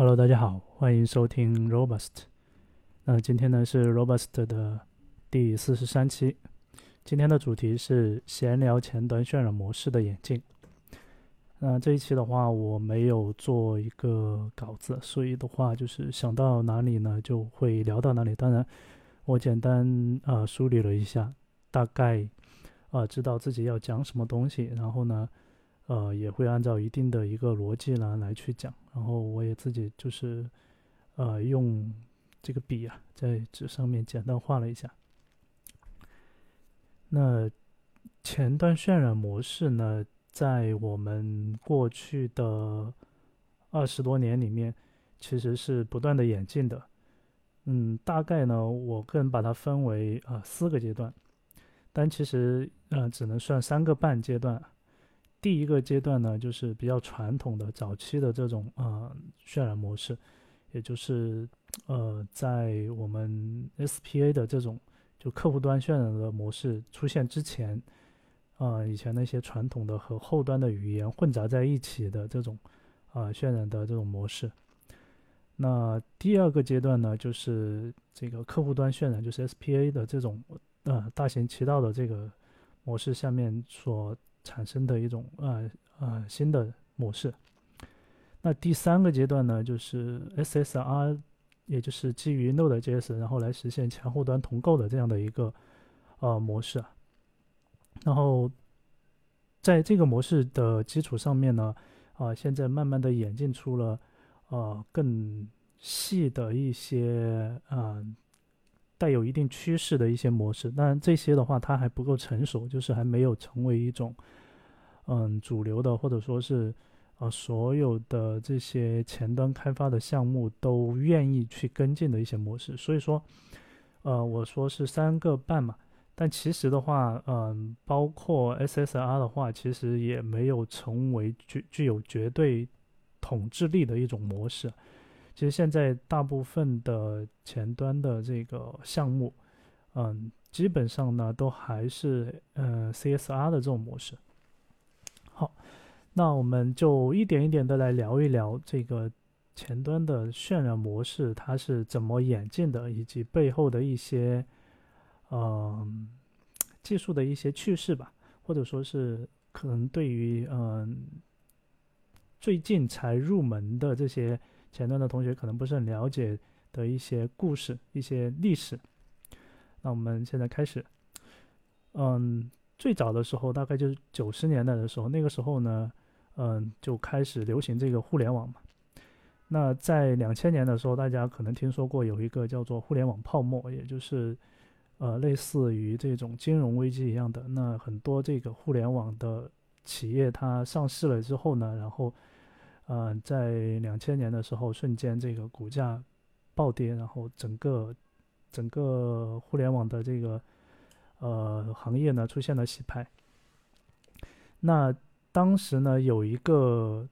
Hello，大家好，欢迎收听 Robust。那今天呢是 Robust 的第四十三期，今天的主题是闲聊前端渲染模式的演进。那这一期的话，我没有做一个稿子，所以的话就是想到哪里呢就会聊到哪里。当然，我简单呃梳理了一下，大概呃知道自己要讲什么东西，然后呢。呃，也会按照一定的一个逻辑呢来去讲，然后我也自己就是，呃，用这个笔啊，在纸上面简单画了一下。那前端渲染模式呢，在我们过去的二十多年里面，其实是不断的演进的。嗯，大概呢，我个人把它分为啊四个阶段，但其实呃只能算三个半阶段。第一个阶段呢，就是比较传统的早期的这种呃渲染模式，也就是呃在我们 SPA 的这种就客户端渲染的模式出现之前，啊以前那些传统的和后端的语言混杂在一起的这种啊渲染的这种模式。那第二个阶段呢，就是这个客户端渲染，就是 SPA 的这种呃大行其道的这个模式下面所。产生的一种呃呃新的模式。那第三个阶段呢，就是 SSR，也就是基于 Node.js，然后来实现前后端同构的这样的一个呃模式。然后在这个模式的基础上面呢，啊，现在慢慢的演进出了呃更细的一些啊。带有一定趋势的一些模式，但这些的话它还不够成熟，就是还没有成为一种嗯主流的，或者说是呃所有的这些前端开发的项目都愿意去跟进的一些模式。所以说，呃，我说是三个半嘛，但其实的话，嗯，包括 SSR 的话，其实也没有成为具具有绝对统治力的一种模式。其实现在大部分的前端的这个项目，嗯，基本上呢都还是嗯 CSR 的这种模式。好，那我们就一点一点的来聊一聊这个前端的渲染模式它是怎么演进的，以及背后的一些嗯技术的一些趣事吧，或者说是可能对于嗯最近才入门的这些。前端的同学可能不是很了解的一些故事、一些历史。那我们现在开始。嗯，最早的时候大概就是九十年代的时候，那个时候呢，嗯，就开始流行这个互联网嘛。那在两千年的时候，大家可能听说过有一个叫做互联网泡沫，也就是呃类似于这种金融危机一样的。那很多这个互联网的企业它上市了之后呢，然后。呃，在两千年的时候，瞬间这个股价暴跌，然后整个整个互联网的这个呃行业呢出现了洗牌。那当时呢有一个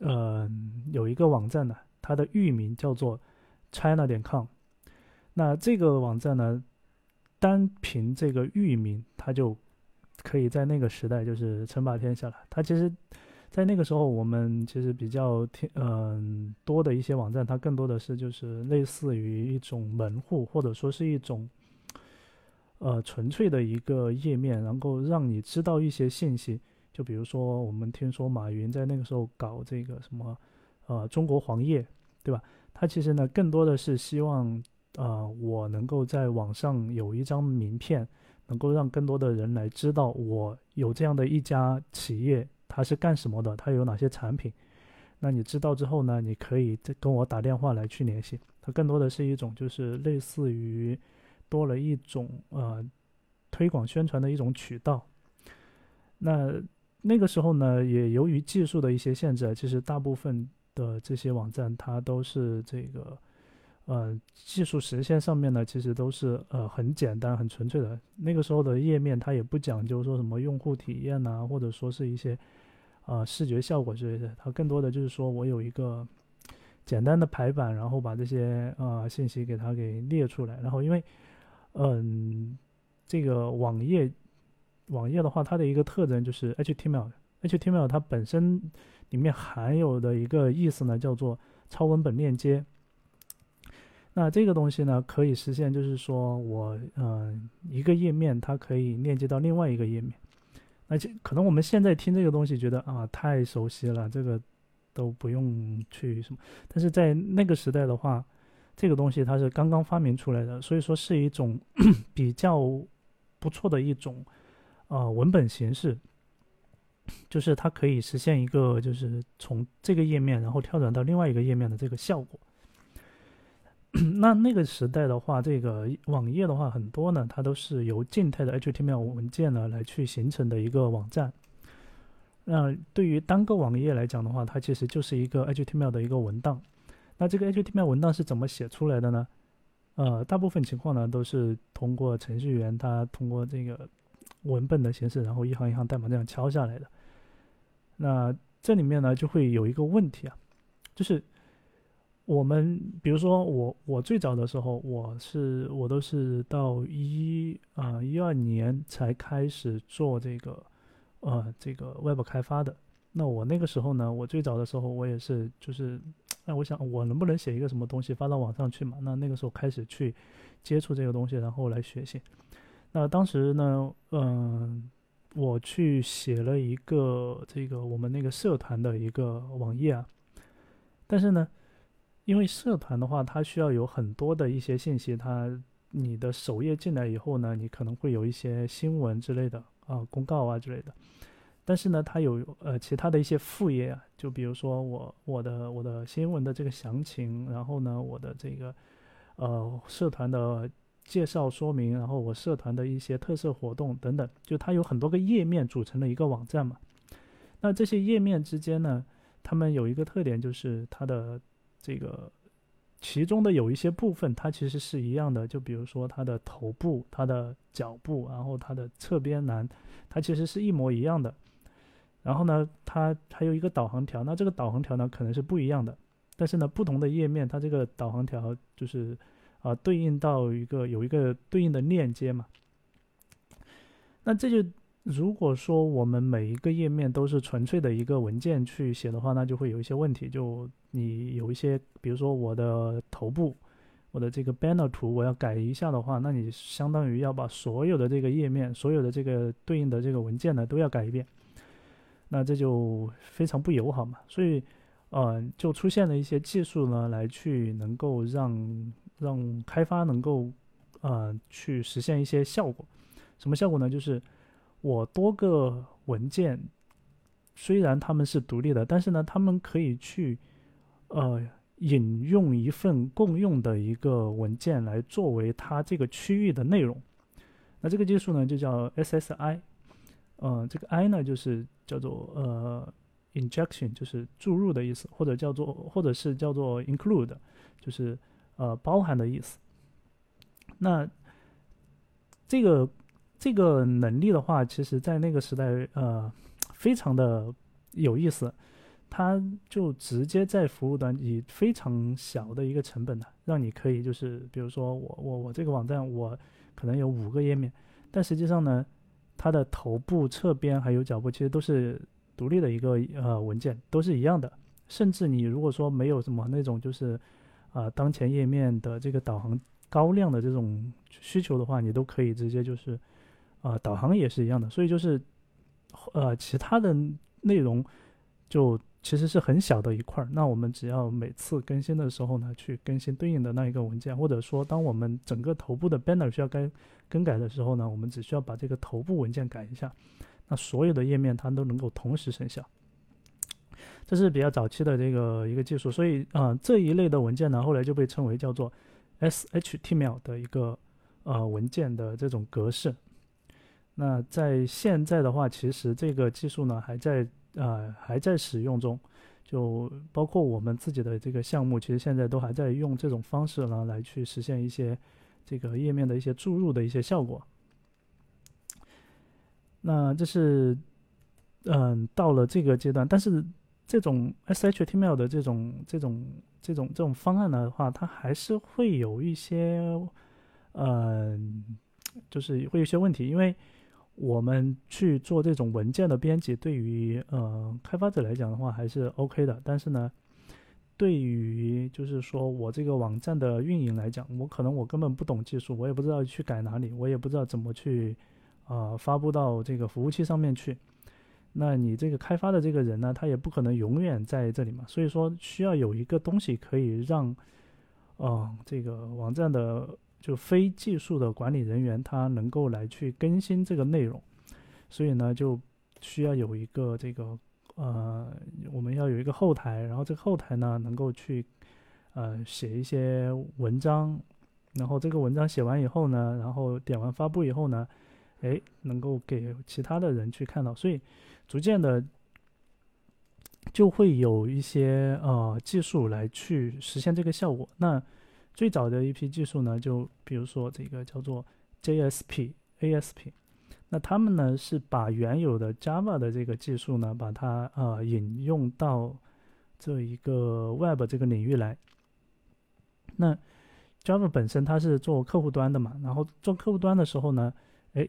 呃有一个网站呢，它的域名叫做 china 点 com。那这个网站呢，单凭这个域名，它就可以在那个时代就是称霸天下了。它其实。在那个时候，我们其实比较听嗯多的一些网站，它更多的是就是类似于一种门户，或者说是一种呃纯粹的一个页面，能够让你知道一些信息。就比如说，我们听说马云在那个时候搞这个什么呃中国黄页，对吧？他其实呢更多的是希望呃我能够在网上有一张名片，能够让更多的人来知道我有这样的一家企业。它是干什么的？它有哪些产品？那你知道之后呢？你可以再跟我打电话来去联系。它更多的是一种就是类似于多了一种呃推广宣传的一种渠道。那那个时候呢，也由于技术的一些限制，其实大部分的这些网站它都是这个。呃，技术实现上面呢，其实都是呃很简单、很纯粹的。那个时候的页面，它也不讲究说什么用户体验呐，或者说是一些啊视觉效果之类的。它更多的就是说我有一个简单的排版，然后把这些啊信息给它给列出来。然后因为嗯，这个网页网页的话，它的一个特征就是 HTML，HTML 它本身里面含有的一个意思呢，叫做超文本链接。那这个东西呢，可以实现，就是说我呃一个页面它可以链接到另外一个页面。而且可能我们现在听这个东西觉得啊太熟悉了，这个都不用去什么。但是在那个时代的话，这个东西它是刚刚发明出来的，所以说是一种 比较不错的一种呃文本形式，就是它可以实现一个就是从这个页面然后跳转到另外一个页面的这个效果。那那个时代的话，这个网页的话，很多呢，它都是由静态的 HTML 文件呢来去形成的一个网站。那对于单个网页来讲的话，它其实就是一个 HTML 的一个文档。那这个 HTML 文档是怎么写出来的呢？呃，大部分情况呢都是通过程序员他通过这个文本的形式，然后一行一行代码这样敲下来的。那这里面呢就会有一个问题啊，就是。我们比如说我我最早的时候，我是我都是到一啊一二年才开始做这个呃这个 Web 开发的。那我那个时候呢，我最早的时候我也是就是，哎，我想我能不能写一个什么东西发到网上去嘛？那那个时候开始去接触这个东西，然后来学习。那当时呢，嗯，我去写了一个这个我们那个社团的一个网页啊，但是呢。因为社团的话，它需要有很多的一些信息。它你的首页进来以后呢，你可能会有一些新闻之类的啊，公告啊之类的。但是呢，它有呃其他的一些副页啊，就比如说我我的我的新闻的这个详情，然后呢我的这个呃社团的介绍说明，然后我社团的一些特色活动等等，就它有很多个页面组成的一个网站嘛。那这些页面之间呢，它们有一个特点，就是它的。这个其中的有一些部分，它其实是一样的，就比如说它的头部、它的脚部，然后它的侧边栏，它其实是一模一样的。然后呢，它还有一个导航条，那这个导航条呢可能是不一样的，但是呢，不同的页面它这个导航条就是啊对应到一个有一个对应的链接嘛。那这就。如果说我们每一个页面都是纯粹的一个文件去写的话，那就会有一些问题。就你有一些，比如说我的头部，我的这个 banner 图，我要改一下的话，那你相当于要把所有的这个页面，所有的这个对应的这个文件呢，都要改一遍。那这就非常不友好嘛。所以，呃，就出现了一些技术呢，来去能够让让开发能够，呃，去实现一些效果。什么效果呢？就是。我多个文件，虽然他们是独立的，但是呢，他们可以去，呃，引用一份共用的一个文件来作为它这个区域的内容。那这个技术呢，就叫 SSI，呃，这个 I 呢，就是叫做呃 injection，就是注入的意思，或者叫做，或者是叫做 include，就是呃包含的意思。那这个。这个能力的话，其实在那个时代，呃，非常的有意思。它就直接在服务端以非常小的一个成本呢，让你可以就是，比如说我我我这个网站我可能有五个页面，但实际上呢，它的头部、侧边还有脚部其实都是独立的一个呃文件，都是一样的。甚至你如果说没有什么那种就是啊当前页面的这个导航高亮的这种需求的话，你都可以直接就是。啊，导航也是一样的，所以就是，呃，其他的内容就其实是很小的一块儿。那我们只要每次更新的时候呢，去更新对应的那一个文件，或者说当我们整个头部的 banner 需要该更改的时候呢，我们只需要把这个头部文件改一下，那所有的页面它都能够同时生效。这是比较早期的这个一个技术，所以啊，这一类的文件呢，后来就被称为叫做 SHTML 的一个呃文件的这种格式。那在现在的话，其实这个技术呢还在呃还在使用中，就包括我们自己的这个项目，其实现在都还在用这种方式呢来去实现一些这个页面的一些注入的一些效果。那这是嗯到了这个阶段，但是这种 SHTML 的这种这种这种这种方案的话，它还是会有一些嗯就是会有一些问题，因为。我们去做这种文件的编辑，对于呃开发者来讲的话还是 OK 的。但是呢，对于就是说我这个网站的运营来讲，我可能我根本不懂技术，我也不知道去改哪里，我也不知道怎么去啊发布到这个服务器上面去。那你这个开发的这个人呢，他也不可能永远在这里嘛，所以说需要有一个东西可以让，啊，这个网站的就非技术的管理人员他能够来去更新这个内容，所以呢就需要有一个这个呃，我们要有一个后台，然后这个后台呢能够去呃写一些文章，然后这个文章写完以后呢，然后点完发布以后呢，哎，能够给其他的人去看到，所以。逐渐的，就会有一些呃技术来去实现这个效果。那最早的一批技术呢，就比如说这个叫做 JSP、ASP，那他们呢是把原有的 Java 的这个技术呢，把它呃引用到这一个 Web 这个领域来。那 Java 本身它是做客户端的嘛，然后做客户端的时候呢，哎。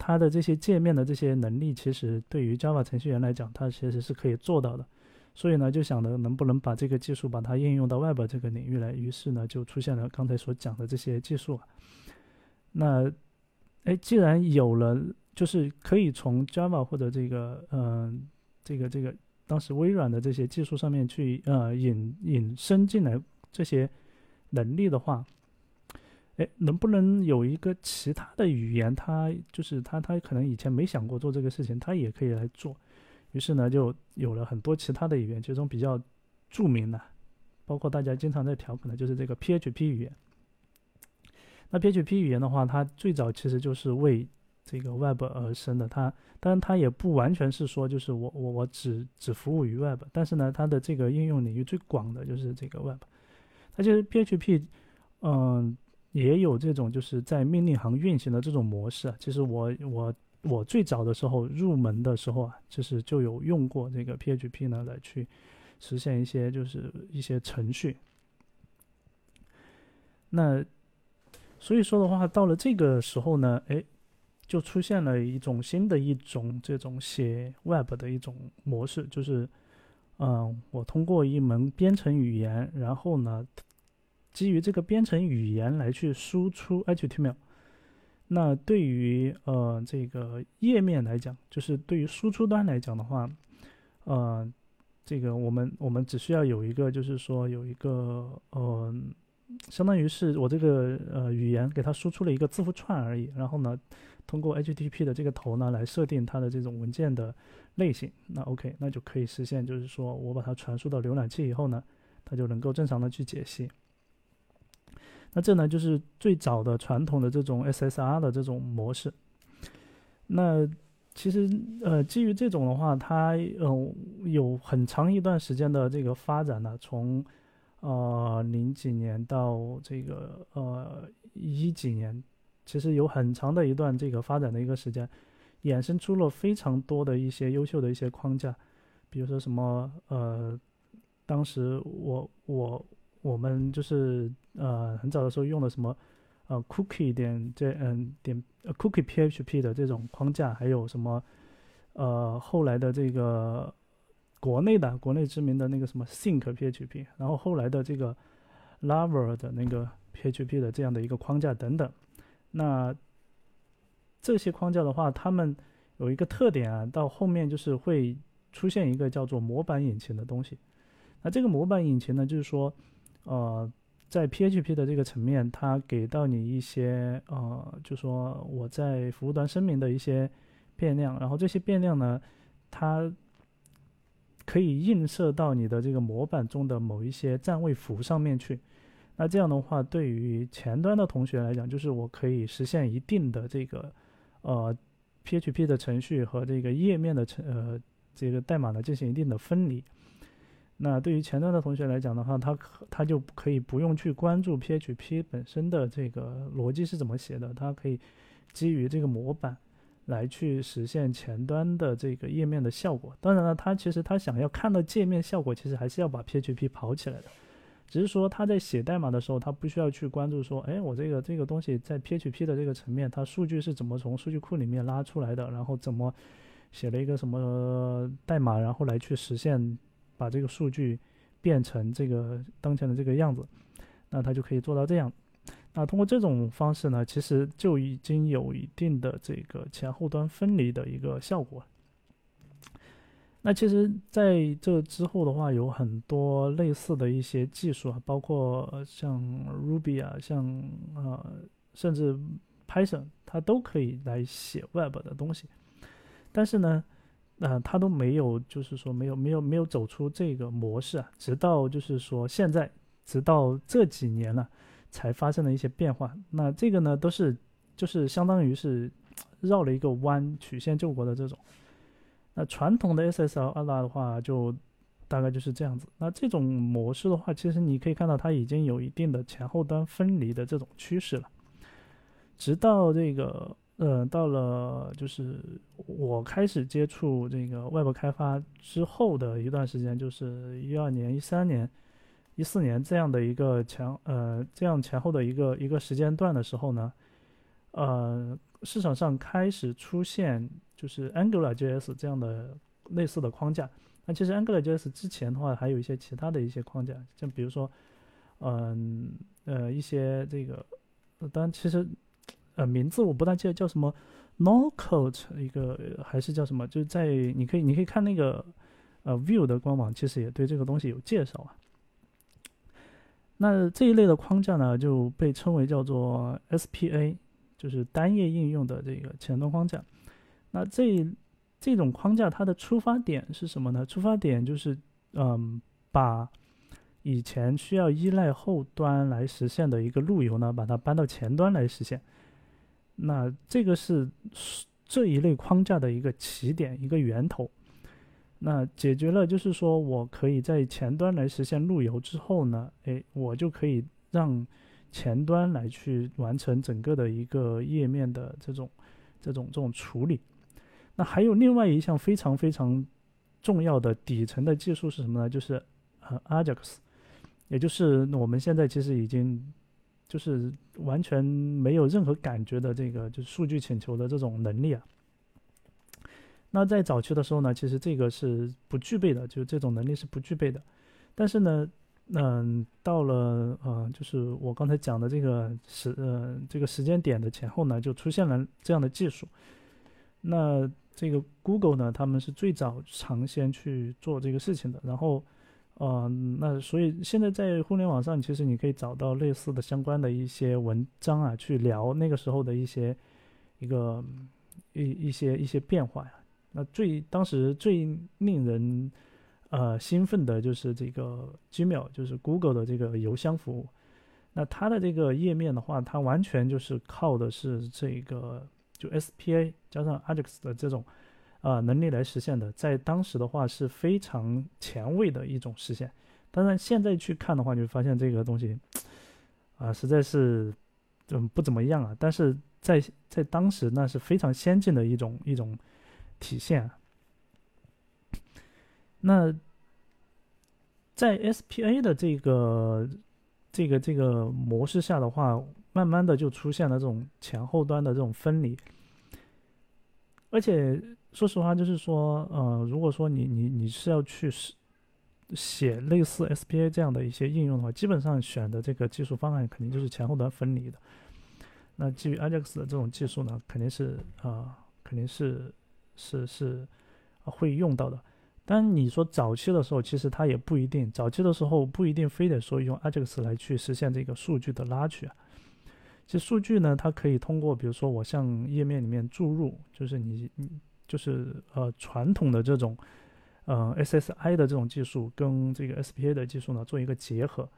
它的这些界面的这些能力，其实对于 Java 程序员来讲，它其实是可以做到的。所以呢，就想着能不能把这个技术把它应用到 Web 这个领域来。于是呢，就出现了刚才所讲的这些技术。那，哎，既然有了，就是可以从 Java 或者这个，嗯，这个这个当时微软的这些技术上面去，呃，引引申进来这些能力的话。哎，能不能有一个其他的语言？他就是他，他可能以前没想过做这个事情，他也可以来做。于是呢，就有了很多其他的语言，其中比较著名的，包括大家经常在调侃的，就是这个 PHP 语言。那 PHP 语言的话，它最早其实就是为这个 Web 而生的。它当然它也不完全是说，就是我我我只只服务于 Web，但是呢，它的这个应用领域最广的就是这个 Web。它就是 PHP，嗯。也有这种就是在命令行运行的这种模式啊。其实我我我最早的时候入门的时候啊，就是就有用过这个 PHP 呢来去实现一些就是一些程序。那所以说的话，到了这个时候呢，哎，就出现了一种新的一种这种写 Web 的一种模式，就是嗯，我通过一门编程语言，然后呢。基于这个编程语言来去输出 HTML，那对于呃这个页面来讲，就是对于输出端来讲的话，呃，这个我们我们只需要有一个，就是说有一个呃，相当于是我这个呃语言给它输出了一个字符串而已，然后呢，通过 HTTP 的这个头呢来设定它的这种文件的类型，那 OK，那就可以实现，就是说我把它传输到浏览器以后呢，它就能够正常的去解析。那这呢，就是最早的传统的这种 SSR 的这种模式。那其实，呃，基于这种的话，它呃有很长一段时间的这个发展呢，从呃零几年到这个呃一几年，其实有很长的一段这个发展的一个时间，衍生出了非常多的一些优秀的一些框架，比如说什么呃，当时我我。我们就是呃很早的时候用的什么呃 cookie 点这嗯点呃 cookie PHP 的这种框架，还有什么呃后来的这个国内的国内知名的那个什么 Think PHP，然后后来的这个 Lava 的那个 PHP 的这样的一个框架等等。那这些框架的话，它们有一个特点啊，到后面就是会出现一个叫做模板引擎的东西。那这个模板引擎呢，就是说。呃，在 PHP 的这个层面，它给到你一些呃，就说我在服务端声明的一些变量，然后这些变量呢，它可以映射到你的这个模板中的某一些占位符上面去。那这样的话，对于前端的同学来讲，就是我可以实现一定的这个呃 PHP 的程序和这个页面的程呃这个代码呢进行一定的分离。那对于前端的同学来讲的话，他可他就可以不用去关注 PHP 本身的这个逻辑是怎么写的，他可以基于这个模板来去实现前端的这个页面的效果。当然了，他其实他想要看到界面效果，其实还是要把 PHP 跑起来的。只是说他在写代码的时候，他不需要去关注说，哎，我这个这个东西在 PHP 的这个层面，它数据是怎么从数据库里面拉出来的，然后怎么写了一个什么代码，然后来去实现。把这个数据变成这个当前的这个样子，那它就可以做到这样。那通过这种方式呢，其实就已经有一定的这个前后端分离的一个效果。那其实在这之后的话，有很多类似的一些技术啊，包括像 Ruby 啊，像呃，甚至 Python，它都可以来写 Web 的东西。但是呢，呃，它都没有，就是说没有没有没有走出这个模式啊。直到就是说现在，直到这几年了，才发生了一些变化。那这个呢，都是就是相当于是绕了一个弯，曲线救国的这种。那传统的 SSL 二拉的话，就大概就是这样子。那这种模式的话，其实你可以看到它已经有一定的前后端分离的这种趋势了。直到这个，呃，到了就是我开始接触这个外部开发之后的一段时间，就是一二年、一三年、一四年这样的一个前，呃，这样前后的一个一个时间段的时候呢，呃，市场上开始出现。就是 AngularJS 这样的类似的框架，那其实 AngularJS 之前的话还有一些其他的一些框架，像比如说，嗯呃一些这个，当然其实呃名字我不大记得叫什么 NoCode 一个还是叫什么，就是在你可以你可以看那个呃 Vue 的官网，其实也对这个东西有介绍啊。那这一类的框架呢就被称为叫做 SPA，就是单页应用的这个前端框架。那这这种框架它的出发点是什么呢？出发点就是，嗯，把以前需要依赖后端来实现的一个路由呢，把它搬到前端来实现。那这个是这一类框架的一个起点，一个源头。那解决了，就是说我可以在前端来实现路由之后呢，哎，我就可以让前端来去完成整个的一个页面的这种这种这种处理。那还有另外一项非常非常重要的底层的技术是什么呢？就是呃 Ajax，也就是我们现在其实已经就是完全没有任何感觉的这个就是数据请求的这种能力啊。那在早期的时候呢，其实这个是不具备的，就这种能力是不具备的。但是呢，嗯，到了呃，就是我刚才讲的这个时呃这个时间点的前后呢，就出现了这样的技术。那这个 Google 呢，他们是最早尝鲜去做这个事情的。然后，呃，那所以现在在互联网上，其实你可以找到类似的相关的一些文章啊，去聊那个时候的一些一个一一些一些变化呀。那最当时最令人呃兴奋的就是这个 Gmail，就是 Google 的这个邮箱服务。那它的这个页面的话，它完全就是靠的是这个。就 SPA 加上 Ajax 的这种啊能力来实现的，在当时的话是非常前卫的一种实现。当然现在去看的话，你会发现这个东西啊实在是嗯不怎么样啊。但是在在当时那是非常先进的一种一种体现。那在 SPA 的这个这个这个模式下的话。慢慢的就出现了这种前后端的这种分离，而且说实话，就是说，呃，如果说你你你是要去写类似 SPA 这样的一些应用的话，基本上选的这个技术方案肯定就是前后端分离的。那基于 Ajax 的这种技术呢，肯定是啊，肯定是是是会用到的。但你说早期的时候，其实它也不一定，早期的时候不一定非得说用 Ajax 来去实现这个数据的拉取。其实数据呢，它可以通过，比如说我向页面里面注入，就是你，你就是呃传统的这种，呃 SSI 的这种技术跟这个 SPA 的技术呢做一个结合，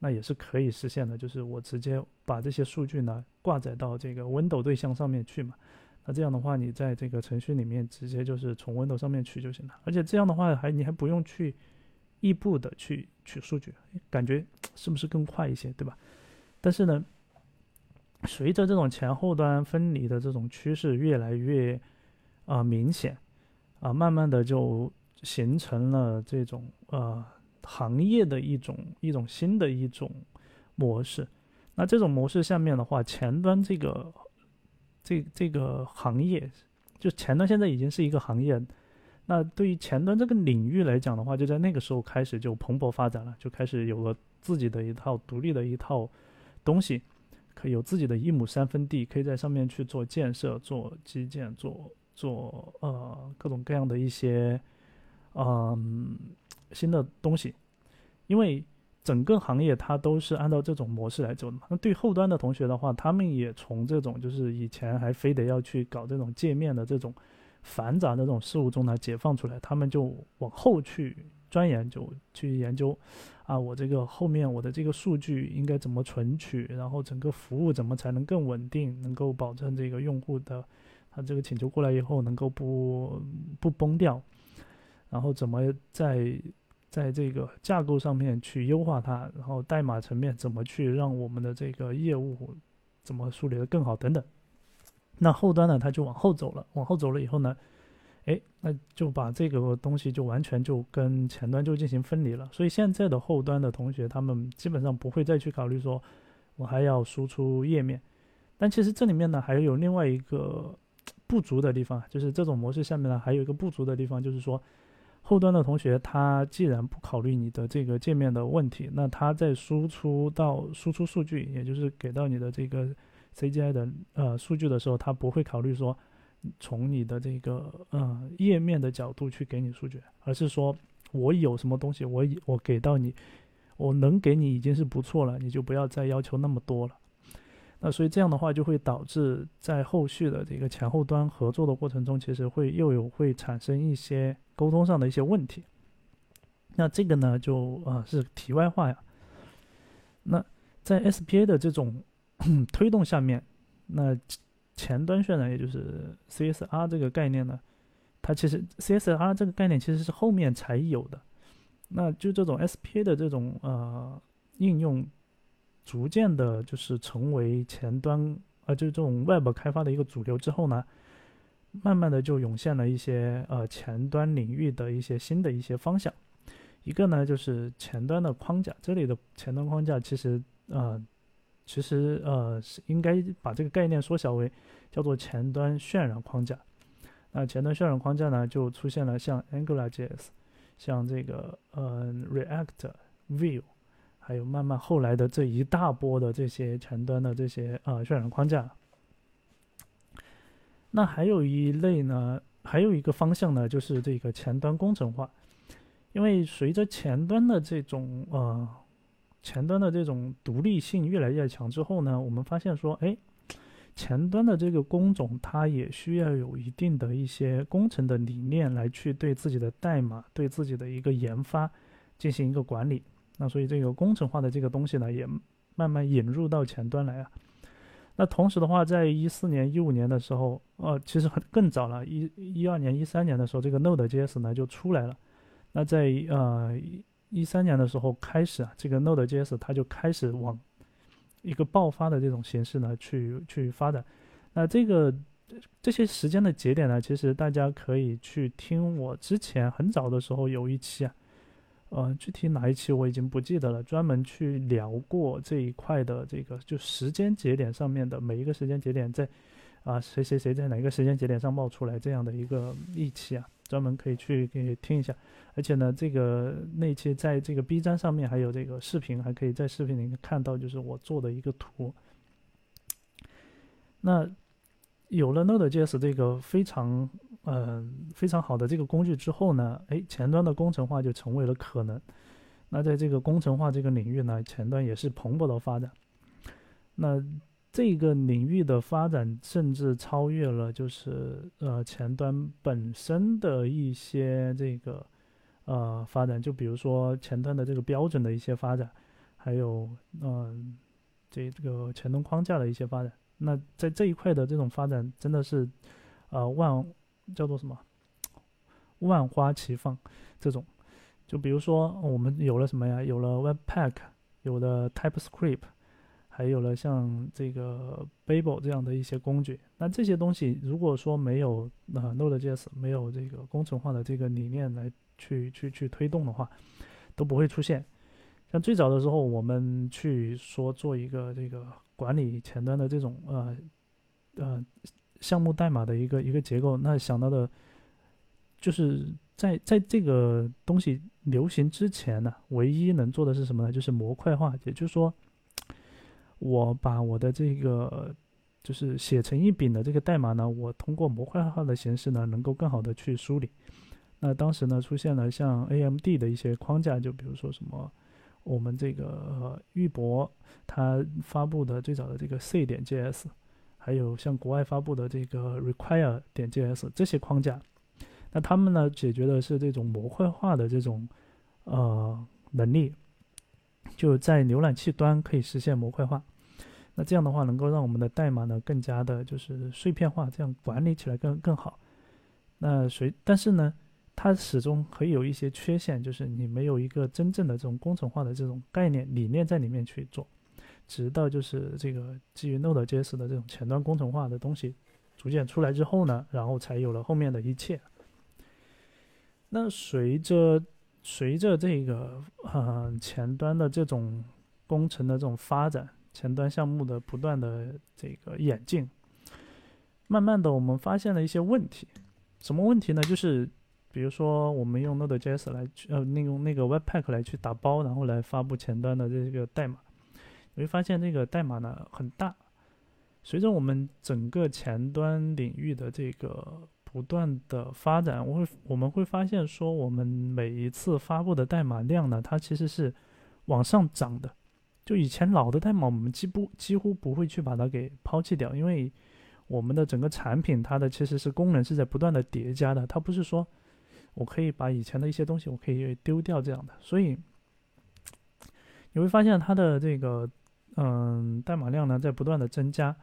那也是可以实现的。就是我直接把这些数据呢挂载到这个 Window 对象上面去嘛，那这样的话你在这个程序里面直接就是从 Window 上面取就行了。而且这样的话还你还不用去异步的去取数据，感觉 是不是更快一些，对吧？但是呢。随着这种前后端分离的这种趋势越来越啊明显啊，慢慢的就形成了这种呃行业的一种一种新的一种模式。那这种模式下面的话，前端这个这这个行业，就前端现在已经是一个行业，那对于前端这个领域来讲的话，就在那个时候开始就蓬勃发展了，就开始有了自己的一套独立的一套东西，可以有自己的一亩三分地，可以在上面去做建设、做基建、做做呃各种各样的一些嗯新的东西，因为整个行业它都是按照这种模式来走的嘛。那对后端的同学的话，他们也从这种就是以前还非得要去搞这种界面的这种。繁杂的这种事物中呢，解放出来，他们就往后去钻研，就去研究，啊，我这个后面我的这个数据应该怎么存取，然后整个服务怎么才能更稳定，能够保证这个用户的他这个请求过来以后能够不不崩掉，然后怎么在在这个架构上面去优化它，然后代码层面怎么去让我们的这个业务怎么梳理的更好等等。那后端呢，它就往后走了，往后走了以后呢，哎，那就把这个东西就完全就跟前端就进行分离了。所以现在的后端的同学，他们基本上不会再去考虑说，我还要输出页面。但其实这里面呢，还有另外一个不足的地方，就是这种模式下面呢，还有一个不足的地方，就是说，后端的同学他既然不考虑你的这个界面的问题，那他在输出到输出数据，也就是给到你的这个。CGI 的呃数据的时候，他不会考虑说从你的这个呃页面的角度去给你数据，而是说我有什么东西，我我给到你，我能给你已经是不错了，你就不要再要求那么多了。那所以这样的话就会导致在后续的这个前后端合作的过程中，其实会又有会产生一些沟通上的一些问题。那这个呢就啊是题外话呀。那在 SPA 的这种。推动下面，那前端渲染也就是 CSR 这个概念呢，它其实 CSR 这个概念其实是后面才有的。那就这种 SPA 的这种呃应用，逐渐的就是成为前端呃就是这种 Web 开发的一个主流之后呢，慢慢的就涌现了一些呃前端领域的一些新的一些方向。一个呢就是前端的框架，这里的前端框架其实呃。其实，呃，是应该把这个概念缩小为叫做前端渲染框架。那前端渲染框架呢，就出现了像 AngularJS，像这个呃 React、Vue，还有慢慢后来的这一大波的这些前端的这些呃渲染框架。那还有一类呢，还有一个方向呢，就是这个前端工程化。因为随着前端的这种呃。前端的这种独立性越来越强之后呢，我们发现说，哎，前端的这个工种它也需要有一定的一些工程的理念来去对自己的代码、对自己的一个研发进行一个管理。那所以这个工程化的这个东西呢，也慢慢引入到前端来啊。那同时的话，在一四年、一五年的时候，呃，其实很更早了，一一二年、一三年的时候，这个 Node.js 呢就出来了。那在呃。一三年的时候开始啊，这个 Node.js 它就开始往一个爆发的这种形式呢去去发展。那这个这些时间的节点呢，其实大家可以去听我之前很早的时候有一期啊，呃，具体哪一期我已经不记得了，专门去聊过这一块的这个就时间节点上面的每一个时间节点在啊谁谁谁在哪一个时间节点上冒出来这样的一个一期啊。专门可以去给听一下，而且呢，这个那期在这个 B 站上面还有这个视频，还可以在视频里面看到，就是我做的一个图。那有了 Node.js 这个非常嗯非常好的这个工具之后呢，哎，前端的工程化就成为了可能。那在这个工程化这个领域呢，前端也是蓬勃的发展。那这个领域的发展甚至超越了，就是呃前端本身的一些这个呃发展，就比如说前端的这个标准的一些发展，还有嗯这这个前端框架的一些发展。那在这一块的这种发展，真的是呃万叫做什么 万花齐放这种。就比如说我们有了什么呀？有了 Webpack，有了 TypeScript。还有了像这个 Babel 这样的一些工具，那这些东西如果说没有呃 Node.js 没有这个工程化的这个理念来去去去推动的话，都不会出现。像最早的时候，我们去说做一个这个管理前端的这种呃呃项目代码的一个一个结构，那想到的就是在在这个东西流行之前呢，唯一能做的是什么呢？就是模块化，也就是说，我把我的这个就是写成一饼的这个代码呢，我通过模块化的形式呢，能够更好的去梳理。那当时呢，出现了像 AMD 的一些框架，就比如说什么。我们这个玉博它发布的最早的这个 C 点 JS，还有像国外发布的这个 Require 点 JS 这些框架，那他们呢解决的是这种模块化的这种呃能力，就在浏览器端可以实现模块化。那这样的话能够让我们的代码呢更加的就是碎片化，这样管理起来更更好。那谁？但是呢？它始终可以有一些缺陷，就是你没有一个真正的这种工程化的这种概念理念在里面去做，直到就是这个基于 Node.js 的这种前端工程化的东西逐渐出来之后呢，然后才有了后面的一切。那随着随着这个呃前端的这种工程的这种发展，前端项目的不断的这个演进，慢慢的我们发现了一些问题，什么问题呢？就是。比如说，我们用 Node.js 来去呃，利用那个 Webpack 来去打包，然后来发布前端的这个代码，你会发现这个代码呢很大。随着我们整个前端领域的这个不断的发展，我会我们会发现说，我们每一次发布的代码量呢，它其实是往上涨的。就以前老的代码，我们几乎几乎不会去把它给抛弃掉，因为我们的整个产品它的其实是功能是在不断的叠加的，它不是说。我可以把以前的一些东西，我可以丢掉这样的，所以你会发现它的这个嗯代码量呢在不断的增加，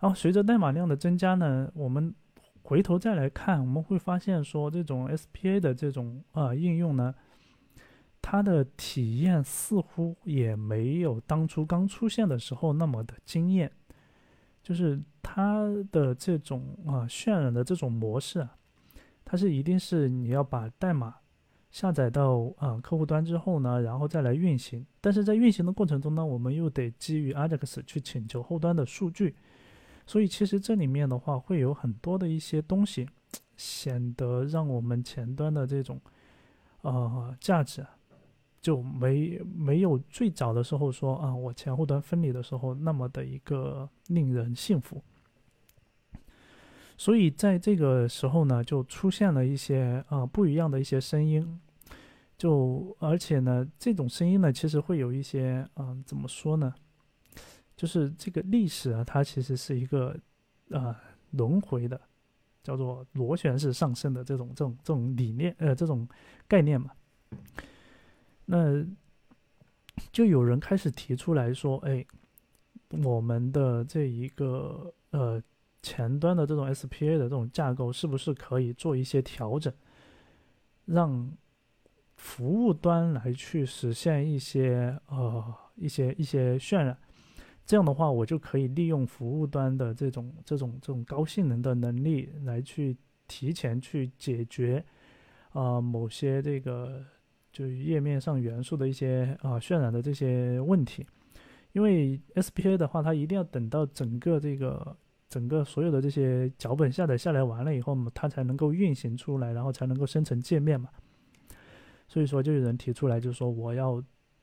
然后随着代码量的增加呢，我们回头再来看，我们会发现说这种 SPA 的这种啊应用呢，它的体验似乎也没有当初刚出现的时候那么的惊艳，就是它的这种啊渲染的这种模式啊。它是一定是你要把代码下载到啊客户端之后呢，然后再来运行。但是在运行的过程中呢，我们又得基于 Ajax 去请求后端的数据，所以其实这里面的话会有很多的一些东西，显得让我们前端的这种呃价值就没没有最早的时候说啊我前后端分离的时候那么的一个令人信服。所以在这个时候呢，就出现了一些啊不一样的一些声音，就而且呢，这种声音呢，其实会有一些嗯，怎么说呢？就是这个历史啊，它其实是一个啊轮回的，叫做螺旋式上升的这种这种这种理念呃这种概念嘛。那就有人开始提出来说，哎，我们的这一个呃。前端的这种 SPA 的这种架构是不是可以做一些调整，让服务端来去实现一些呃一些一些渲染？这样的话，我就可以利用服务端的这种这种这种高性能的能力来去提前去解决啊某些这个就页面上元素的一些啊渲染的这些问题。因为 SPA 的话，它一定要等到整个这个。整个所有的这些脚本下载下来完了以后，它才能够运行出来，然后才能够生成界面嘛。所以说，就有人提出来，就是说我要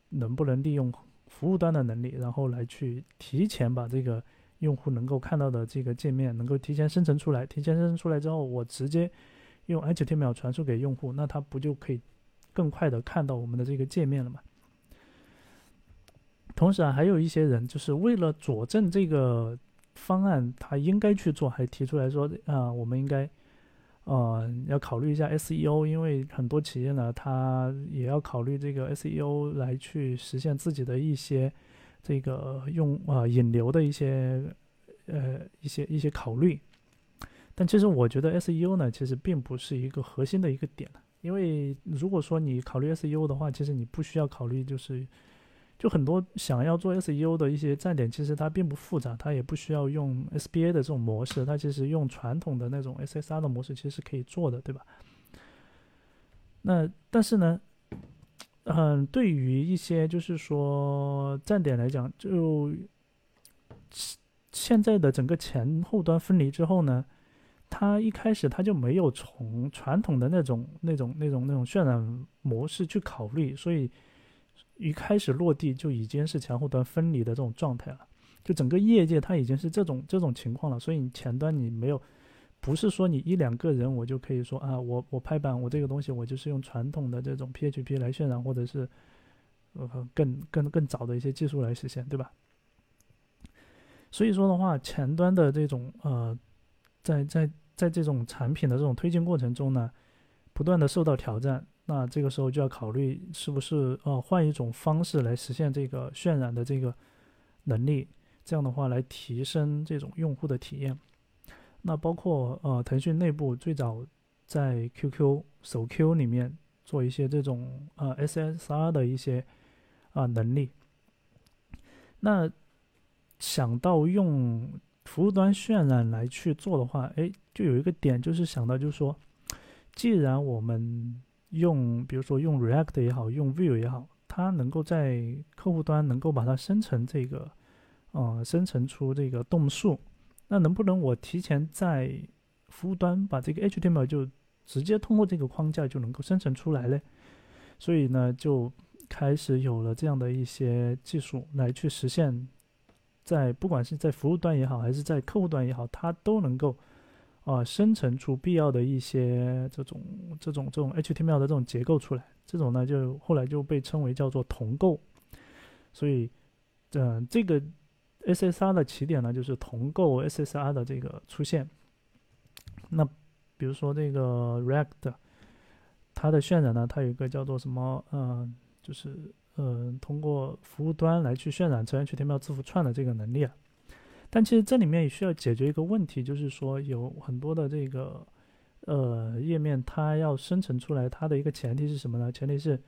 能不能利用服务端的能力，然后来去提前把这个用户能够看到的这个界面能够提前生成出来。提前生成出来之后，我直接用 HTML 传输给用户，那他不就可以更快的看到我们的这个界面了吗？同时啊，还有一些人就是为了佐证这个。方案他应该去做，还提出来说啊，我们应该，呃，要考虑一下 SEO，因为很多企业呢，它也要考虑这个 SEO 来去实现自己的一些这个用啊引流的一些呃一些一些考虑。但其实我觉得 SEO 呢，其实并不是一个核心的一个点，因为如果说你考虑 SEO 的话，其实你不需要考虑就是。就很多想要做 SEO 的一些站点，其实它并不复杂，它也不需要用 SBA 的这种模式，它其实用传统的那种 SSR 的模式其实是可以做的，对吧？那但是呢，嗯，对于一些就是说站点来讲，就现在的整个前后端分离之后呢，它一开始它就没有从传统的那种、那种、那种、那种渲染模式去考虑，所以一开始落地就已经是前后端分离的这种状态了。就整个业界它已经是这种这种情况了，所以你前端你没有，不是说你一两个人我就可以说啊，我我拍板我这个东西我就是用传统的这种 PHP 来渲染，或者是呃更更更早的一些技术来实现，对吧？所以说的话，前端的这种呃，在在在这种产品的这种推进过程中呢，不断的受到挑战，那这个时候就要考虑是不是呃换一种方式来实现这个渲染的这个能力，这样的话来提升这种用户的体验。那包括呃腾讯内部最早在 QQ 手 Q 里面做一些这种呃 SSR 的一些啊能力，那。想到用服务端渲染来去做的话，哎，就有一个点，就是想到就是说，既然我们用，比如说用 React 也好，用 Vue 也好，它能够在客户端能够把它生成这个，呃，生成出这个动数，那能不能我提前在服务端把这个 HTML 就直接通过这个框架就能够生成出来嘞？所以呢，就开始有了这样的一些技术来去实现。在不管是在服务端也好，还是在客户端也好，它都能够啊生成出必要的一些这种这种这种 HTML 的这种结构出来。这种呢，就后来就被称为叫做同构。所以，嗯，这个 SSR 的起点呢，就是同构 SSR 的这个出现。那比如说这个 React，它的渲染呢，它有一个叫做什么？嗯，就是。嗯，通过服务端来去渲染成 HTML 字符串的这个能力啊，但其实这里面也需要解决一个问题，就是说有很多的这个呃页面，它要生成出来，它的一个前提是什么呢？前提是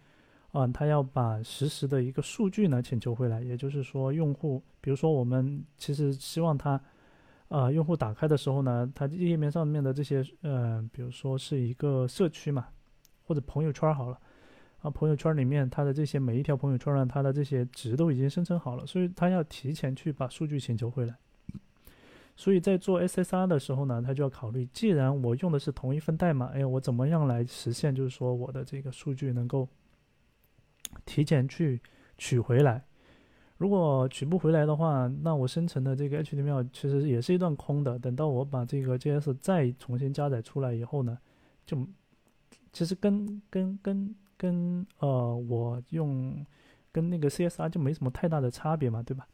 啊，它要把实时的一个数据呢请求回来，也就是说，用户，比如说我们其实希望它啊，用户打开的时候呢，它页面上面的这些呃，比如说是一个社区嘛，或者朋友圈好了。啊，朋友圈里面它的这些每一条朋友圈呢，它的这些值都已经生成好了，所以它要提前去把数据请求回来。所以在做 SSR 的时候呢，他就要考虑，既然我用的是同一份代码，哎，我怎么样来实现，就是说我的这个数据能够提前去取回来？如果取不回来的话，那我生成的这个 HTML 其实也是一段空的。等到我把这个 JS 再重新加载出来以后呢，就其实跟跟跟。跟呃，我用跟那个 CSR 就没什么太大的差别嘛，对吧？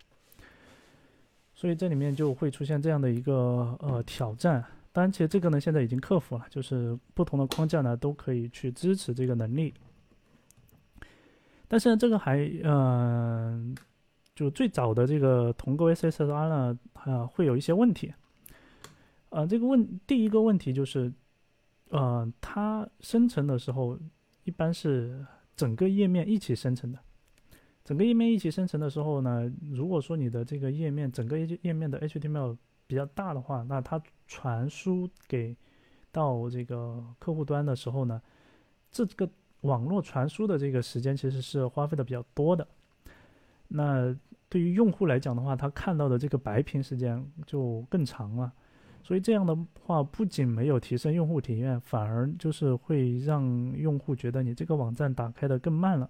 所以这里面就会出现这样的一个呃挑战。当然，其实这个呢现在已经克服了，就是不同的框架呢都可以去支持这个能力。但是呢，这个还嗯，就最早的这个同构 SSR 呢，啊会有一些问题。呃，这个问第一个问题就是，呃，它生成的时候。一般是整个页面一起生成的，整个页面一起生成的时候呢，如果说你的这个页面整个页面的 HTML 比较大的话，那它传输给到这个客户端的时候呢，这个网络传输的这个时间其实是花费的比较多的。那对于用户来讲的话，他看到的这个白屏时间就更长了。所以这样的话，不仅没有提升用户体验，反而就是会让用户觉得你这个网站打开的更慢了。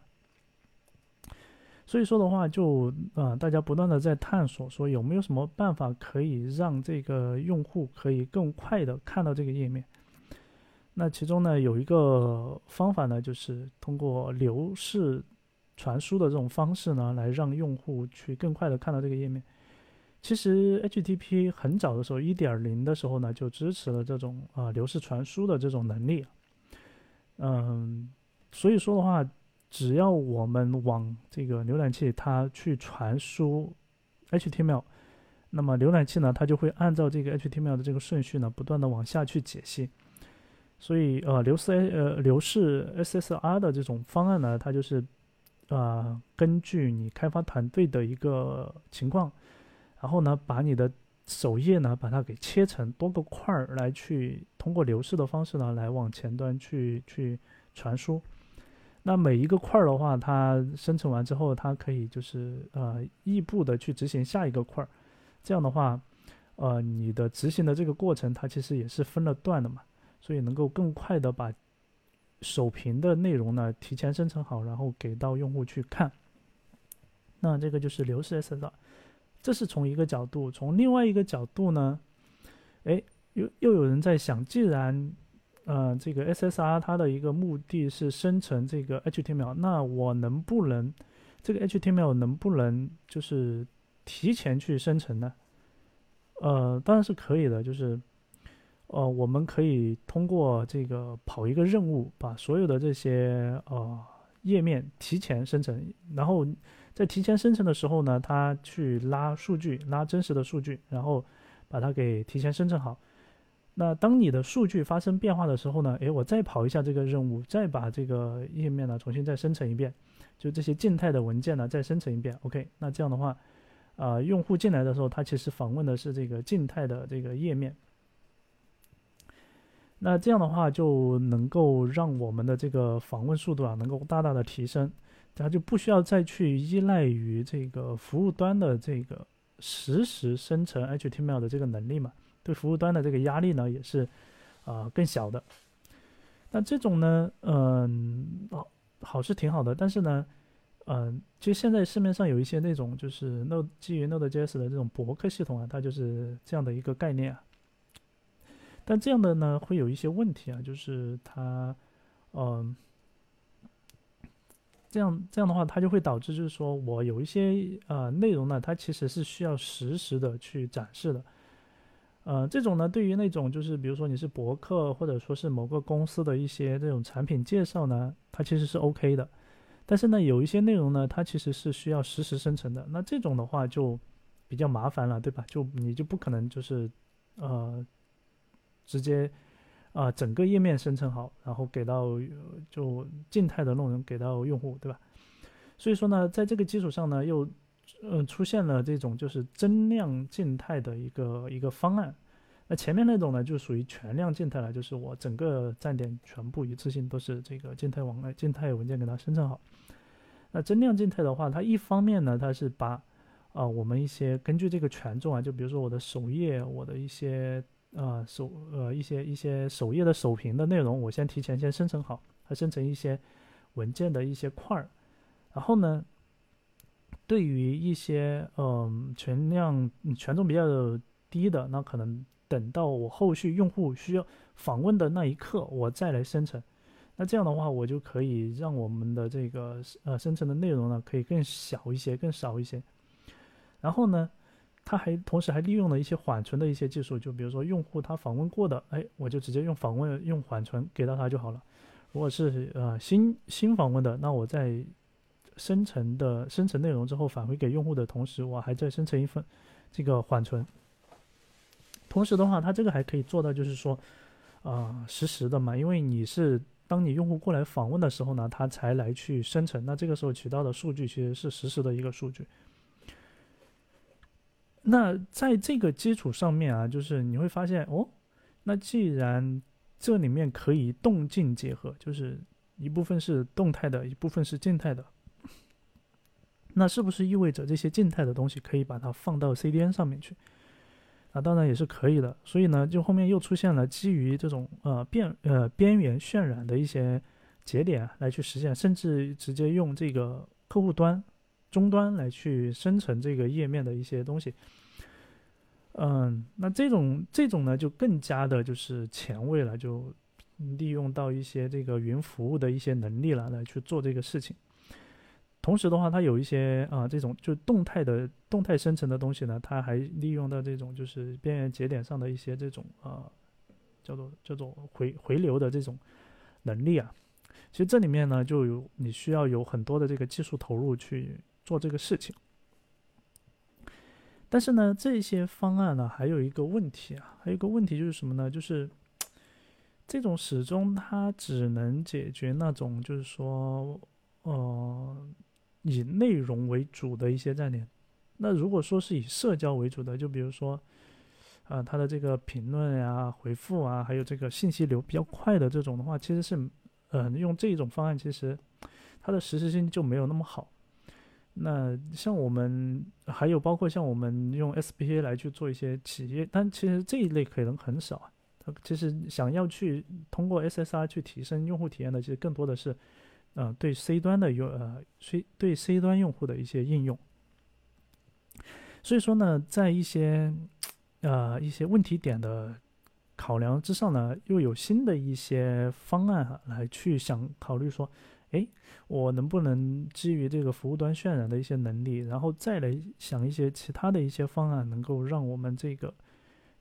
所以说的话，就啊，大家不断的在探索，说有没有什么办法可以让这个用户可以更快的看到这个页面。那其中呢，有一个方法呢，就是通过流式传输的这种方式呢，来让用户去更快的看到这个页面。其实 HTTP 很早的时候，一点零的时候呢，就支持了这种啊流式传输的这种能力。嗯，所以说的话，只要我们往这个浏览器它去传输 HTML，那么浏览器呢，它就会按照这个 HTML 的这个顺序呢，不断的往下去解析。所以呃，流式呃流式 SSR 的这种方案呢，它就是啊根据你开发团队的一个情况。然后呢，把你的首页呢，把它给切成多个块儿，来去通过流式的方式呢，来往前端去去传输。那每一个块儿的话，它生成完之后，它可以就是呃异步的去执行下一个块儿。这样的话，呃，你的执行的这个过程，它其实也是分了段的嘛，所以能够更快的把首屏的内容呢提前生成好，然后给到用户去看。那这个就是流式 SSR，这是从一个角度，从另外一个角度呢，哎，又又有人在想，既然呃这个 SSR 它的一个目的是生成这个 HTML，那我能不能这个 HTML 能不能就是提前去生成呢？呃，当然是可以的，就是，呃，我们可以通过这个跑一个任务，把所有的这些呃页面提前生成，然后在提前生成的时候呢，它去拉数据，拉真实的数据，然后把它给提前生成好。那当你的数据发生变化的时候呢，诶，我再跑一下这个任务，再把这个页面呢重新再生成一遍，就这些静态的文件呢再生成一遍。OK，那这样的话。啊，用户进来的时候，他其实访问的是这个静态的这个页面。那这样的话，就能够让我们的这个访问速度啊，能够大大的提升，它就不需要再去依赖于这个服务端的这个实时生成 HTML 的这个能力嘛，对服务端的这个压力呢，也是啊更小的。那这种呢，嗯，好是挺好的，但是呢。嗯，其实现在市面上有一些那种就是 Node 基于 Node.js 的这种博客系统啊，它就是这样的一个概念啊。但这样的呢，会有一些问题啊，就是它，嗯，这样这样的话，它就会导致就是说我有一些呃内容呢，它其实是需要实时的去展示的。呃，这种呢，对于那种就是比如说你是博客或者说是某个公司的一些这种产品介绍呢，它其实是 OK 的。但是呢，有一些内容呢，它其实是需要实时生成的。那这种的话就比较麻烦了，对吧？就你就不可能就是呃直接啊整个页面生成好，然后给到就静态的内容给到用户，对吧？所以说呢，在这个基础上呢，又嗯出现了这种就是增量静态的一个一个方案。那前面那种呢，就属于全量静态了，就是我整个站点全部一次性都是这个静态网静态文件给它生成好。那增量静态的话，它一方面呢，它是把啊我们一些根据这个权重啊，就比如说我的首页，我的一些啊首呃一些一些首页的首屏的内容，我先提前先生成好，它生成一些文件的一些块儿。然后呢，对于一些嗯权量权重比较低的，那可能。等到我后续用户需要访问的那一刻，我再来生成。那这样的话，我就可以让我们的这个呃生成的内容呢，可以更小一些，更少一些。然后呢，它还同时还利用了一些缓存的一些技术，就比如说用户他访问过的，哎，我就直接用访问用缓存给到他就好了。如果是呃新新访问的，那我在生成的生成内容之后返回给用户的同时，我还在生成一份这个缓存。同时的话，它这个还可以做到，就是说，啊，实时的嘛，因为你是当你用户过来访问的时候呢，它才来去生成，那这个时候取到的数据其实是实时的一个数据。那在这个基础上面啊，就是你会发现哦，那既然这里面可以动静结合，就是一部分是动态的，一部分是静态的，那是不是意味着这些静态的东西可以把它放到 CDN 上面去？啊当然也是可以的，所以呢，就后面又出现了基于这种呃边呃边缘渲染的一些节点来去实现，甚至直接用这个客户端终端来去生成这个页面的一些东西。嗯，那这种这种呢就更加的就是前卫了，就利用到一些这个云服务的一些能力了来去做这个事情。同时的话，它有一些啊，这种就动态的动态生成的东西呢，它还利用到这种就是边缘节点上的一些这种啊，叫做叫做回回流的这种能力啊。其实这里面呢，就有你需要有很多的这个技术投入去做这个事情。但是呢，这些方案呢，还有一个问题啊，还有一个问题就是什么呢？就是这种始终它只能解决那种就是说，呃。以内容为主的一些站点，那如果说是以社交为主的，就比如说，啊，它的这个评论呀、回复啊，还有这个信息流比较快的这种的话，其实是，呃，用这种方案其实它的实时性就没有那么好，那像我们还有包括像我们用 SPA 来去做一些企业，但其实这一类可能很少啊。它其实想要去通过 SSR 去提升用户体验的，其实更多的是，呃，对 C 端的用呃，C 对 C 端用户的一些应用。所以说呢，在一些呃一些问题点的考量之上呢，又有新的一些方案哈，来去想考虑说。哎，我能不能基于这个服务端渲染的一些能力，然后再来想一些其他的一些方案，能够让我们这个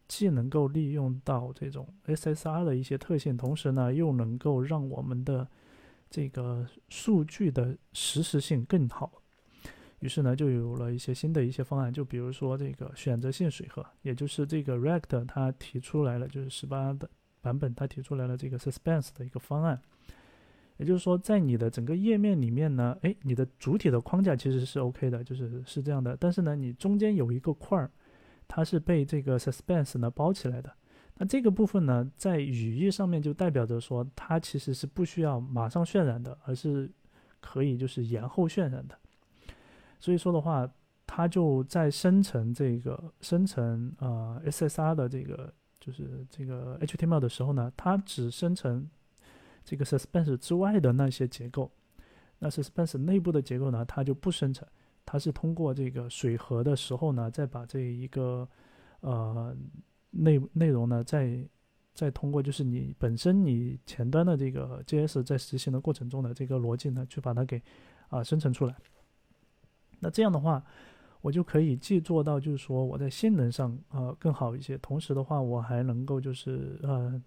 既能够利用到这种 SSR 的一些特性，同时呢，又能够让我们的这个数据的实时性更好。于是呢，就有了一些新的一些方案，就比如说这个选择性水盒，也就是这个 React 它提出来了，就是十八的版本它提出来了这个 Suspense 的一个方案。也就是说，在你的整个页面里面呢，哎，你的主体的框架其实是 OK 的，就是是这样的。但是呢，你中间有一个块儿，它是被这个 suspense 呢包起来的。那这个部分呢，在语义上面就代表着说，它其实是不需要马上渲染的，而是可以就是延后渲染的。所以说的话，它就在生成这个生成呃 SSR 的这个就是这个 HTML 的时候呢，它只生成。这个 suspense 之外的那些结构，那 suspense 内部的结构呢，它就不生成，它是通过这个水盒的时候呢，再把这一个呃内内容呢，再再通过就是你本身你前端的这个 JS 在实行的过程中的这个逻辑呢，去把它给啊生成出来。那这样的话，我就可以既做到就是说我在性能上呃更好一些，同时的话我还能够就是呃。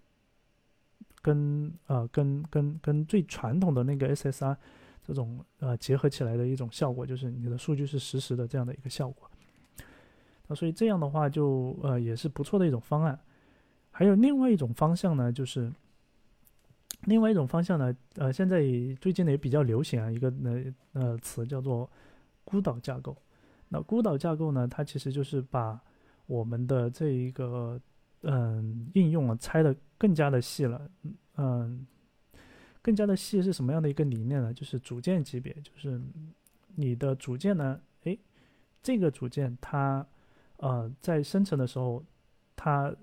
跟呃跟跟跟最传统的那个 SSR 这种呃结合起来的一种效果，就是你的数据是实时的这样的一个效果。那所以这样的话就呃也是不错的一种方案。还有另外一种方向呢，就是另外一种方向呢，呃现在最近呢也比较流行啊一个呃呃词叫做孤岛架构。那孤岛架构呢，它其实就是把我们的这一个嗯应用啊拆的。更加的细了，嗯，更加的细是什么样的一个理念呢？就是组件级别，就是你的组件呢，诶，这个组件它，呃，在生成的时候，它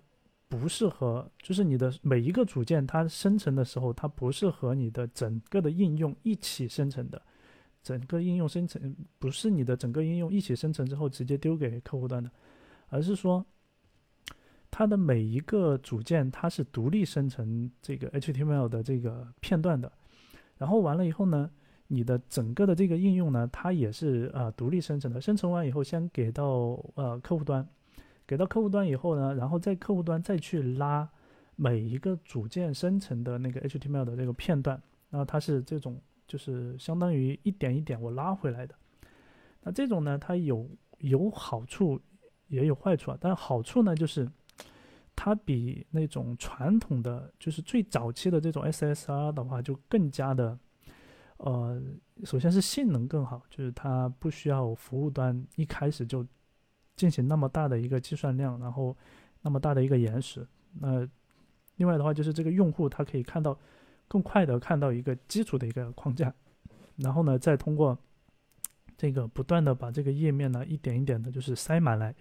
不是和，就是你的每一个组件它生成的时候，它不是和你的整个的应用一起生成的，整个应用生成不是你的整个应用一起生成之后直接丢给客户端的，而是说。它的每一个组件，它是独立生成这个 HTML 的这个片段的，然后完了以后呢，你的整个的这个应用呢，它也是呃独立生成的。生成完以后，先给到呃客户端，给到客户端以后呢，然后在客户端再去拉每一个组件生成的那个 HTML 的这个片段，那它是这种就是相当于一点一点我拉回来的。那这种呢，它有有好处也有坏处啊，但好处呢就是。它比那种传统的，就是最早期的这种 SSR 的话，就更加的，呃，首先是性能更好，就是它不需要服务端一开始就进行那么大的一个计算量，然后那么大的一个延时。那另外的话，就是这个用户他可以看到更快的看到一个基础的一个框架，然后呢，再通过这个不断的把这个页面呢一点一点的，就是塞满来。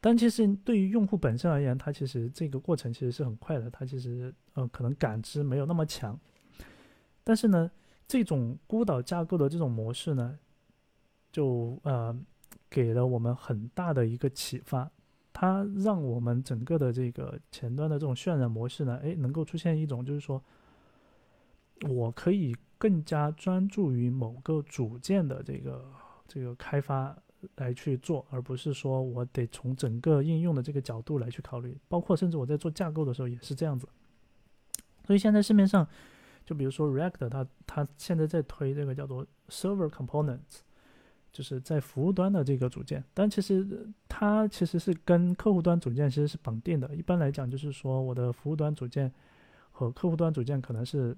但其实对于用户本身而言，它其实这个过程其实是很快的，它其实呃可能感知没有那么强。但是呢，这种孤岛架构的这种模式呢，就呃给了我们很大的一个启发，它让我们整个的这个前端的这种渲染模式呢，哎，能够出现一种就是说，我可以更加专注于某个组件的这个这个开发。来去做，而不是说我得从整个应用的这个角度来去考虑，包括甚至我在做架构的时候也是这样子。所以现在市面上，就比如说 React，它它现在在推这个叫做 Server Components，就是在服务端的这个组件，但其实它其实是跟客户端组件其实是绑定的。一般来讲，就是说我的服务端组件和客户端组件可能是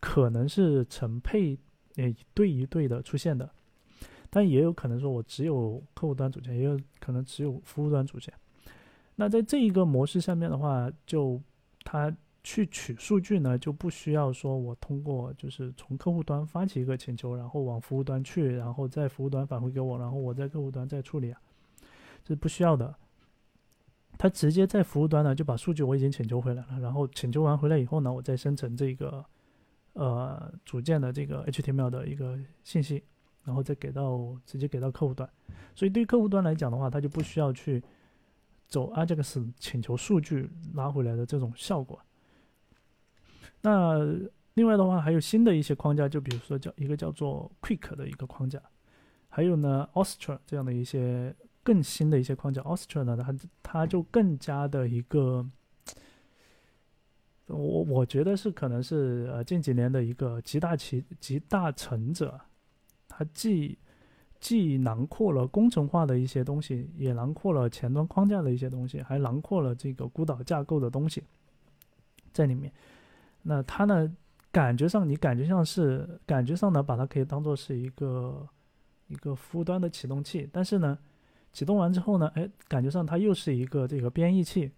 可能是成配诶一对一对的出现的。但也有可能说，我只有客户端组件，也有可能只有服务端组件。那在这一个模式下面的话，就它去取数据呢，就不需要说我通过就是从客户端发起一个请求，然后往服务端去，然后在服务端返回给我，然后我在客户端再处理啊，这不需要的。它直接在服务端呢就把数据我已经请求回来了，然后请求完回来以后呢，我再生成这个呃组件的这个 HTML 的一个信息，然后再给到直接给到客户端。所以对于客户端来讲的话，它就不需要去走 Ajax 请求数据拉回来的这种效果。那另外的话，还有新的一些框架，就比如说叫一个叫做 Quick 的一个框架，还有呢 Ostra 这样的一些更新的一些框架。Ostra 呢，它它就更加的一个，我我觉得是可能是呃近几年的一个集大其集大成者，它既既囊括了工程化的一些东西，也囊括了前端框架的一些东西，还囊括了这个孤岛架构的东西在里面。那它呢，感觉上你感觉像是感觉上呢，把它可以当做是一个一个服务端的启动器，但是呢，启动完之后呢，哎，感觉上它又是一个这个编译器，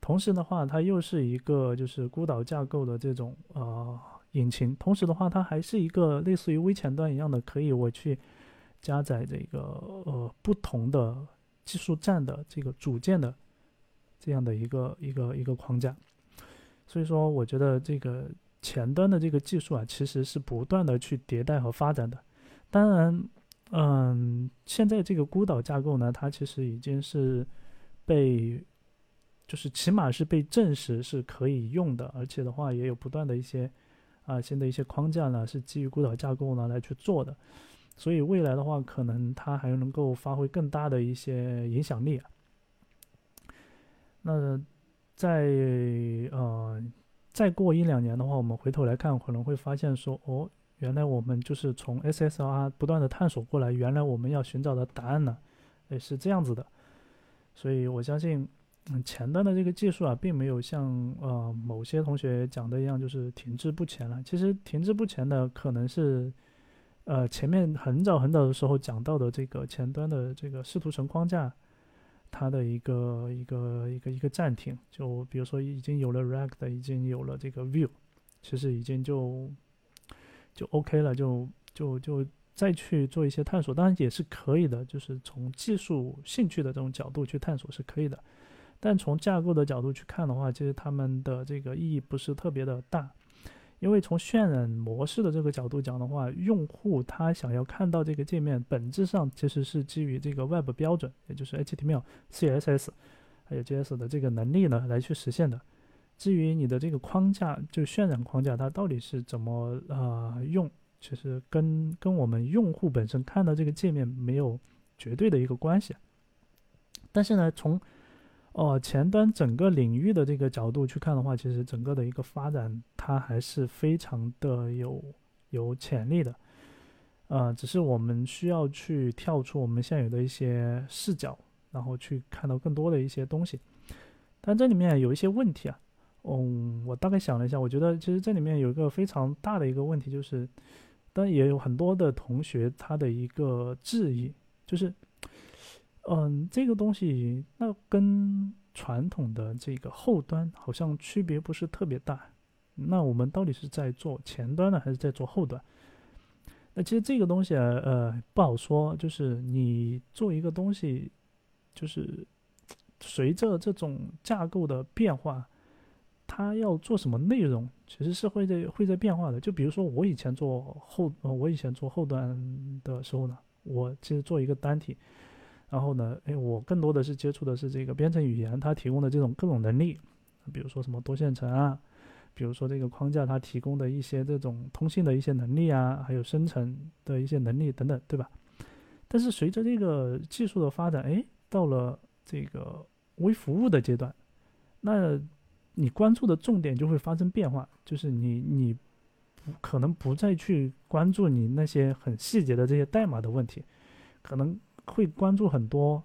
同时的话，它又是一个就是孤岛架构的这种呃引擎，同时的话，它还是一个类似于微前端一样的，可以我去加载这个呃不同的技术站的这个组件的这样的一个一个一个框架。所以说，我觉得这个前端的这个技术啊，其实是不断的去迭代和发展的。当然，嗯，现在这个孤岛架构呢，它其实已经是被，就是起码是被证实是可以用的，而且的话也有不断的一些啊新的一些框架呢，是基于孤岛架构呢来去做的。所以未来的话，可能它还能够发挥更大的一些影响力。那。在呃，再过一两年的话，我们回头来看，可能会发现说，哦，原来我们就是从 SSR 不断的探索过来，原来我们要寻找的答案呢，也是这样子的。所以我相信，嗯，前端的这个技术啊，并没有像呃某些同学讲的一样，就是停滞不前了。其实停滞不前的可能是，呃，前面很早很早的时候讲到的这个前端的这个视图层框架。它的一个一个一个一个暂停，就比如说已经有了 React，已经有了这个 View，其实已经就就 OK 了，就就就再去做一些探索，当然也是可以的，就是从技术兴趣的这种角度去探索是可以的，但从架构的角度去看的话，其实他们的这个意义不是特别的大。因为从渲染模式的这个角度讲的话，用户他想要看到这个界面，本质上其实是基于这个 Web 标准，也就是 HTML、CSS 还有 JS 的这个能力呢来去实现的。至于你的这个框架，就渲染框架，它到底是怎么啊用，其实跟跟我们用户本身看到这个界面没有绝对的一个关系。但是呢，从哦，前端整个领域的这个角度去看的话，其实整个的一个发展，它还是非常的有有潜力的。呃，只是我们需要去跳出我们现有的一些视角，然后去看到更多的一些东西。但这里面有一些问题啊，嗯，我大概想了一下，我觉得其实这里面有一个非常大的一个问题，就是，但也有很多的同学他的一个质疑，就是。嗯，这个东西那跟传统的这个后端好像区别不是特别大。那我们到底是在做前端呢，还是在做后端？那其实这个东西啊，呃，不好说。就是你做一个东西，就是随着这种架构的变化，它要做什么内容，其实是会在会在变化的。就比如说我以前做后，呃，我以前做后端的时候呢，我其实做一个单体。然后呢，哎，我更多的是接触的是这个编程语言，它提供的这种各种能力，比如说什么多线程啊，比如说这个框架它提供的一些这种通信的一些能力啊，还有生成的一些能力等等，对吧？但是随着这个技术的发展，哎，到了这个微服务的阶段，那你关注的重点就会发生变化，就是你你不可能不再去关注你那些很细节的这些代码的问题，可能。会关注很多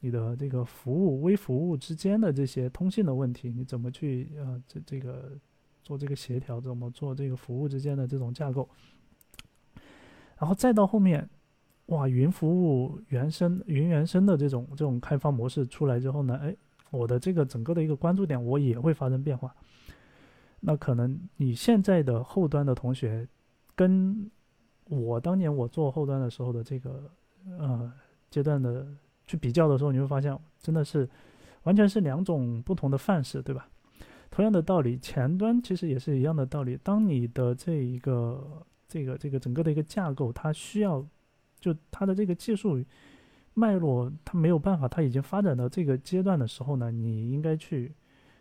你的这个服务、微服务之间的这些通信的问题，你怎么去呃这这个做这个协调，怎么做这个服务之间的这种架构，然后再到后面，哇，云服务原生、云原生的这种这种开发模式出来之后呢，哎，我的这个整个的一个关注点我也会发生变化。那可能你现在的后端的同学，跟我当年我做后端的时候的这个呃阶段的去比较的时候，你会发现真的是完全是两种不同的范式，对吧？同样的道理，前端其实也是一样的道理。当你的这一个这个这个整个的一个架构，它需要就它的这个技术脉络，它没有办法，它已经发展到这个阶段的时候呢，你应该去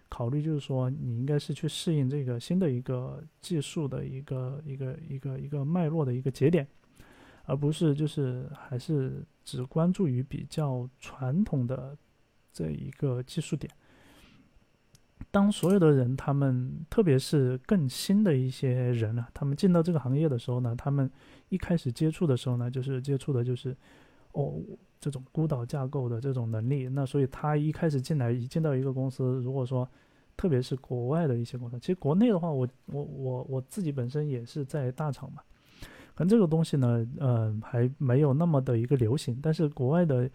考虑，就是说你应该是去适应这个新的一个技术的一个一个一个一个脉络的一个节点，而不是就是还是只关注于比较传统的这一个技术点。当所有的人，他们特别是更新的一些人啊，他们进到这个行业的时候呢，他们一开始接触的时候呢，就是接触的就是哦这种孤岛架构的这种能力。那所以他一开始进来，一进到一个公司，如果说特别是国外的一些公司，其实国内的话，我我我我自己本身也是在大厂嘛，可能这个东西呢，呃，还没有那么的一个流行，但是国外的。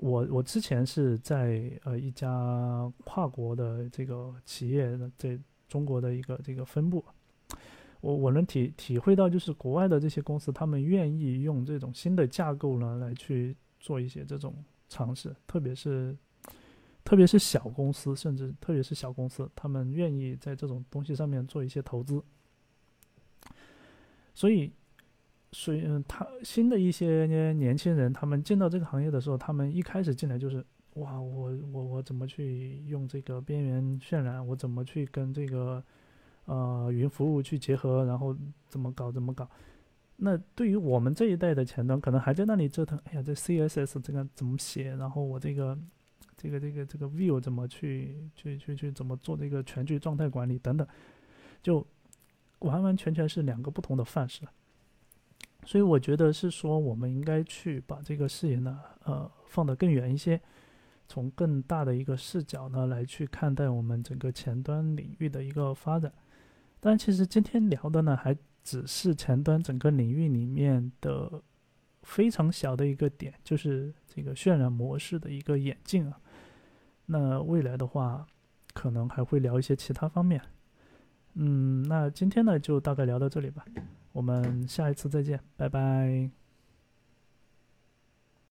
我我之前是在呃一家跨国的这个企业在中国的一个这个分部，我我能体体会到，就是国外的这些公司，他们愿意用这种新的架构呢来去做一些这种尝试，特别是特别是小公司，甚至特别是小公司，他们愿意在这种东西上面做一些投资，所以。所以，嗯，他新的一些年轻人，他们进到这个行业的时候，他们一开始进来就是，哇，我我我怎么去用这个边缘渲染？我怎么去跟这个，呃，云服务去结合？然后怎么搞？怎么搞？那对于我们这一代的前端，可能还在那里折腾。哎呀，这 CSS 这个怎么写？然后我这个，这个这个这个 View 怎么去去去去怎么做这个全局状态管理等等，就完完全全是两个不同的范式了。所以我觉得是说，我们应该去把这个视野呢，呃，放得更远一些，从更大的一个视角呢来去看待我们整个前端领域的一个发展。但其实今天聊的呢，还只是前端整个领域里面的非常小的一个点，就是这个渲染模式的一个演进啊。那未来的话，可能还会聊一些其他方面。嗯，那今天呢，就大概聊到这里吧。我们下一次再见，拜拜。